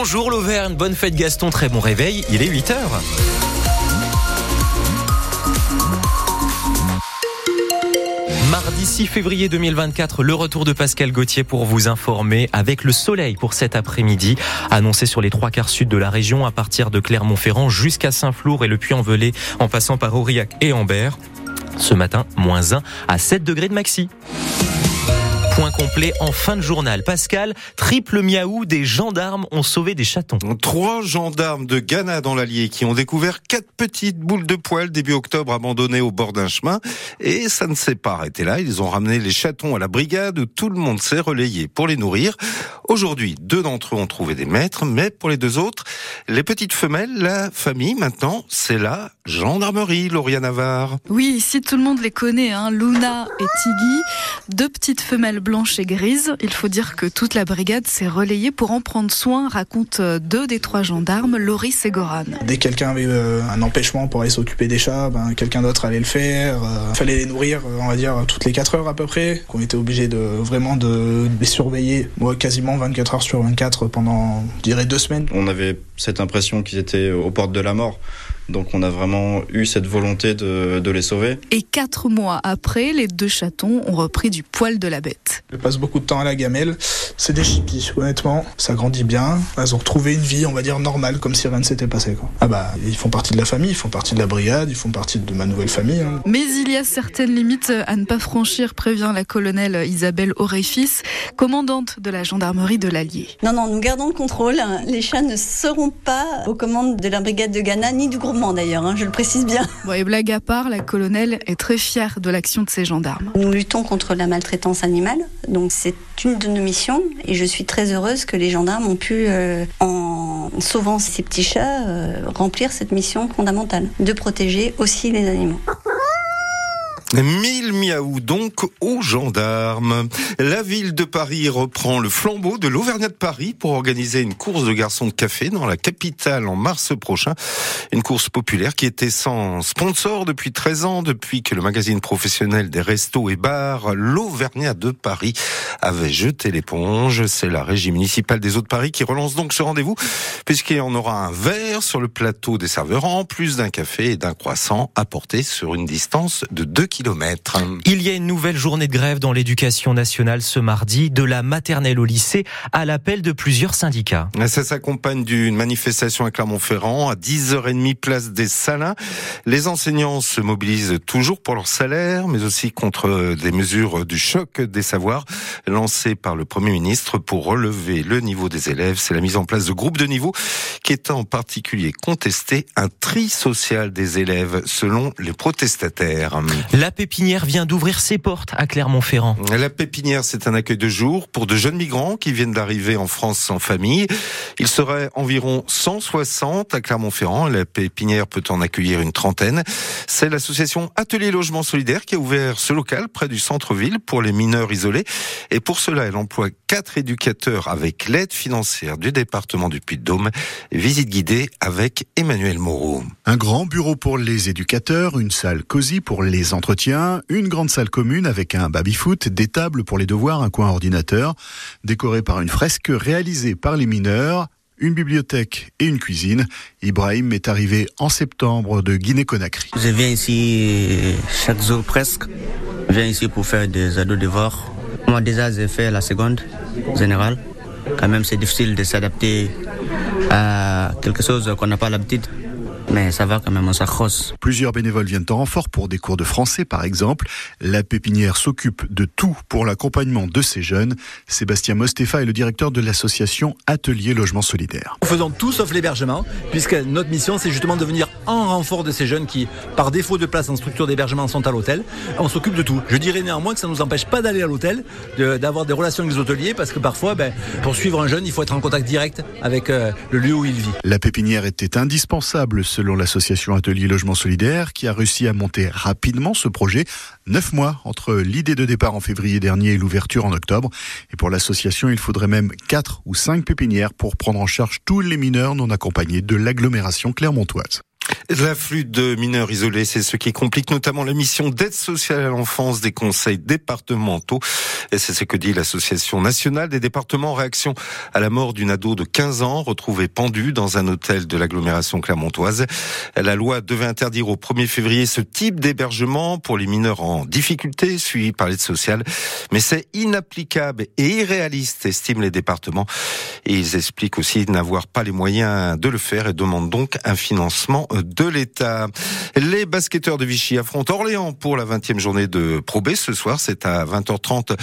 Bonjour l'Auvergne, bonne fête Gaston, très bon réveil, il est 8h. Mardi 6 février 2024, le retour de Pascal Gauthier pour vous informer avec le soleil pour cet après-midi, annoncé sur les trois quarts sud de la région à partir de Clermont-Ferrand jusqu'à Saint-Flour et le Puy-en-Velay en passant par Aurillac et Ambert. Ce matin, moins 1 à 7 degrés de maxi. Point complet en fin de journal. Pascal, triple miaou, des gendarmes ont sauvé des chatons. Trois gendarmes de Ghana dans l'Allier qui ont découvert quatre petites boules de poils début octobre abandonnées au bord d'un chemin. Et ça ne s'est pas arrêté là. Ils ont ramené les chatons à la brigade où tout le monde s'est relayé pour les nourrir. Aujourd'hui, deux d'entre eux ont trouvé des maîtres, mais pour les deux autres, les petites femelles, la famille maintenant, c'est la gendarmerie, Lauria Navarre. Oui, ici tout le monde les connaît, hein. Luna et Tiggy, deux petites femelles blanches et grises. Il faut dire que toute la brigade s'est relayée pour en prendre soin, racontent euh, deux des trois gendarmes, Loris et Goran. Dès que quelqu'un avait euh, un empêchement pour aller s'occuper des chats, ben, quelqu'un d'autre allait le faire. Il fallait les nourrir, on va dire, toutes les 4 heures à peu près. On était obligé de vraiment de les surveiller, moi quasiment 24 heures sur 24 pendant, je dirais, deux semaines. On avait cette impression qu'ils étaient aux portes de la mort. Donc on a vraiment eu cette volonté de, de, les sauver. Et quatre mois après, les deux chatons ont repris du poil de la bête. Je passe beaucoup de temps à la gamelle. C'est des chippies, honnêtement. Ça grandit bien. Elles ont retrouvé une vie, on va dire, normale, comme si rien ne s'était passé. Quoi. Ah bah, ils font partie de la famille, ils font partie de la brigade, ils font partie de ma nouvelle famille. Hein. Mais il y a certaines limites à ne pas franchir, prévient la colonelle Isabelle Auréfis, commandante de la gendarmerie de l'Allier. Non, non, nous gardons le contrôle. Les chats ne seront pas aux commandes de la brigade de Ghana ni du groupe d'ailleurs, hein, je le précise bien. Bon, et blague à part, la colonelle est très fière de l'action de ces gendarmes. Nous luttons contre la maltraitance animale, donc c'est une de nos missions et je suis très heureuse que les gendarmes ont pu, euh, en sauvant ces petits chats, euh, remplir cette mission fondamentale, de protéger aussi les animaux. 1000 miaou donc aux gendarmes. La ville de Paris reprend le flambeau de l'Auvergnat de Paris pour organiser une course de garçons de café dans la capitale en mars prochain. Une course populaire qui était sans sponsor depuis 13 ans, depuis que le magazine professionnel des restos et bars, l'Auvergnat de Paris, avait jeté l'éponge. C'est la régie municipale des eaux de Paris qui relance donc ce rendez-vous, puisqu'il en aura un verre sur le plateau des serveurs, en plus d'un café et d'un croissant apporté sur une distance de 2 km. Il y a une nouvelle journée de grève dans l'éducation nationale ce mardi, de la maternelle au lycée, à l'appel de plusieurs syndicats. Ça s'accompagne d'une manifestation à Clermont-Ferrand, à 10h30 place des Salins. Les enseignants se mobilisent toujours pour leur salaire, mais aussi contre des mesures du choc des savoirs lancées par le Premier ministre pour relever le niveau des élèves. C'est la mise en place de groupes de niveau qui est en particulier contesté un tri social des élèves selon les protestataires. La pépinière vient d'ouvrir ses portes à Clermont-Ferrand. La pépinière, c'est un accueil de jour pour de jeunes migrants qui viennent d'arriver en France en famille. Il serait environ 160 à Clermont-Ferrand. La pépinière peut en accueillir une trentaine. C'est l'association Atelier Logement Solidaire qui a ouvert ce local près du centre-ville pour les mineurs isolés. Et pour cela, elle emploie quatre éducateurs avec l'aide financière du département du Puy-de-Dôme. Visite guidée avec Emmanuel Moreau. Un grand bureau pour les éducateurs, une salle cosy pour les entretiens une grande salle commune avec un baby-foot, des tables pour les devoirs, un coin ordinateur, décoré par une fresque réalisée par les mineurs, une bibliothèque et une cuisine. Ibrahim est arrivé en septembre de Guinée-Conakry. Je viens ici chaque jour presque. Je viens ici pour faire des ados devoirs. Moi déjà j'ai fait la seconde générale. Quand même c'est difficile de s'adapter à quelque chose qu'on n'a pas l'habitude mais ça va quand même, on s'accroche. Plusieurs bénévoles viennent en renfort pour des cours de français, par exemple. La pépinière s'occupe de tout pour l'accompagnement de ces jeunes. Sébastien Mostefa est le directeur de l'association Atelier Logement Solidaire. Nous faisons tout sauf l'hébergement, puisque notre mission, c'est justement de venir en renfort de ces jeunes qui, par défaut de place en structure d'hébergement, sont à l'hôtel. On s'occupe de tout. Je dirais néanmoins que ça ne nous empêche pas d'aller à l'hôtel, d'avoir des relations avec les hôteliers, parce que parfois, ben, pour suivre un jeune, il faut être en contact direct avec euh, le lieu où il vit. La pépinière était indispensable selon l'association Atelier Logement Solidaire qui a réussi à monter rapidement ce projet. Neuf mois entre l'idée de départ en février dernier et l'ouverture en octobre. Et pour l'association, il faudrait même quatre ou cinq pépinières pour prendre en charge tous les mineurs non accompagnés de l'agglomération clermontoise. L'afflux de mineurs isolés, c'est ce qui complique notamment la mission d'aide sociale à l'enfance des conseils départementaux. C'est ce que dit l'Association nationale des départements en réaction à la mort d'une ado de 15 ans retrouvée pendue dans un hôtel de l'agglomération clermontoise. La loi devait interdire au 1er février ce type d'hébergement pour les mineurs en difficulté suivis par l'aide sociale. Mais c'est inapplicable et irréaliste, estiment les départements. Ils expliquent aussi n'avoir pas les moyens de le faire et demandent donc un financement de l'État. Les basketteurs de Vichy affrontent Orléans pour la 20e journée de Pro B ce soir. C'est à 20h30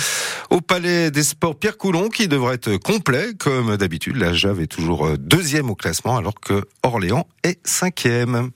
au Palais des Sports Pierre Coulon qui devrait être complet comme d'habitude. La Jave est toujours deuxième au classement alors que Orléans est cinquième.